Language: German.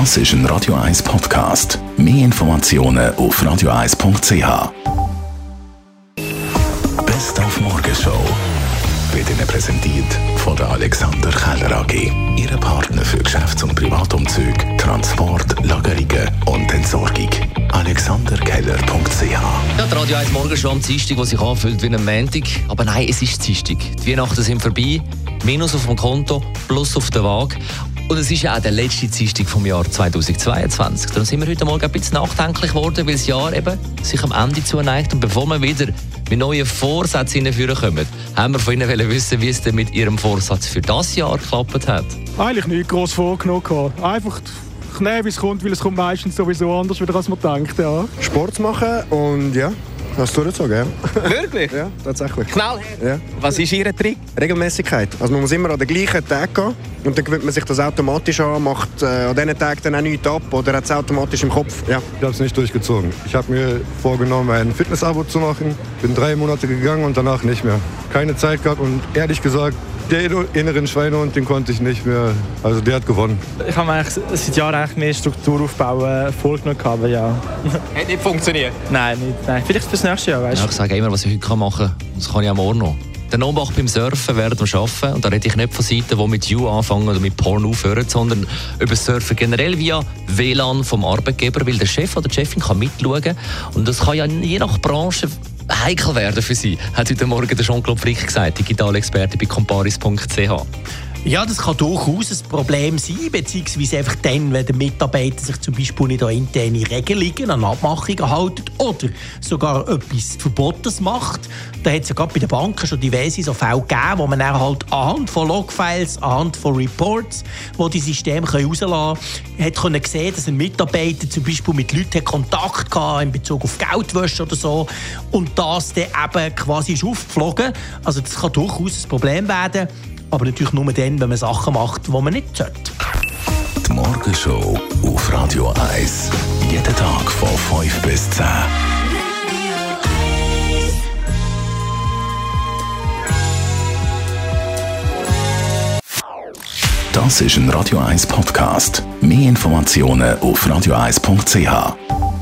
Das ist ein Radio 1 Podcast. Mehr Informationen auf radio1.ch. Best auf Morgenshow wird Ihnen präsentiert von der Alexander Keller AG. Ihre Partner für Geschäfts- und Privatumzug, Transport, Lagerungen und Entsorgung. AlexanderKeller.ch Ja, die Radio 1 Morgen schon am Dienstag, der sich anfühlt wie ein Montag. Aber nein, es ist Dienstag. Die Weihnachten sind vorbei. Minus auf dem Konto, plus auf der Waage. Und es ist ja auch der letzte Dienstag vom Jahr 2022. Darum sind wir heute Morgen ein bisschen nachdenklich geworden, weil das Jahr eben sich am Ende zuneigt. Und bevor wir wieder mit neuen Vorsätzen hinführen kommen, haben wir von Ihnen wissen, wie es denn mit Ihrem Vorsatz für das Jahr geklappt hat. Eigentlich nicht groß vorgenommen. gehabt. Einfach nehmen, wie es kommt, weil es kommt meistens sowieso anders, wieder, als man denkt. Ja. Sport zu machen und ja, das durchzogen, ja. Wirklich? Ja, tatsächlich. Knall. Ja. Was ist Ihr Trick? Regelmäßigkeit. Also man muss immer an den gleichen Tag gehen und dann gewöhnt man sich das automatisch an, macht äh, an diesen Tagen dann auch nichts ab oder hat es automatisch im Kopf. Ja. Ich habe es nicht durchgezogen. Ich habe mir vorgenommen, ein Fitnessabo zu machen. Bin drei Monate gegangen und danach nicht mehr. Keine Zeit gehabt und ehrlich gesagt, der inneren Schweinehund, den konnte ich nicht mehr. Also der hat gewonnen. Ich habe eigentlich seit Jahren eigentlich mehr Struktur aufbauen vorgenommen, aber ja. Hat nicht funktioniert. Nein, nicht, nein. Vielleicht fürs nächste Jahr, weißt Ja, du. ich sage immer, was ich heute machen kann. Das kann ich auch morgen noch. Der Obacht beim Surfen während dem Arbeiten. Und da rede ich nicht von Seiten, die mit You anfangen oder mit Porn aufhören, sondern über Surfen generell via WLAN vom Arbeitgeber, weil der Chef oder die Chefin kann mitschauen. Und das kann ja je nach Branche heikel werden für sie, hat heute Morgen der Jean-Claude Frick gesagt, Digitalexperte bei comparis.ch. Ja, das kann durchaus ein Problem sein, beziehungsweise einfach dann, wenn der Mitarbeiter sich zum Beispiel nicht an interne Regelungen, an Abmachungen hält oder sogar etwas Verbotenes macht. Da hat es ja gerade bei den Banken schon diverse so Fälle gegeben, wo man dann halt anhand von Logfiles, anhand von Reports, wo die Systeme herauslassen können, hat können sehen, dass ein Mitarbeiter zum Beispiel mit Leuten Kontakt hatte in Bezug auf Geldwäsche oder so und das dann eben quasi ist aufgeflogen. Also das kann durchaus ein Problem werden. Aber natürlich nur dann, wenn man Sachen macht, die man nicht sollte. Die Morgenshow auf Radio 1. Jeden Tag von 5 bis 10. Das ist ein Radio 1 Podcast. Mehr Informationen auf radio1.ch.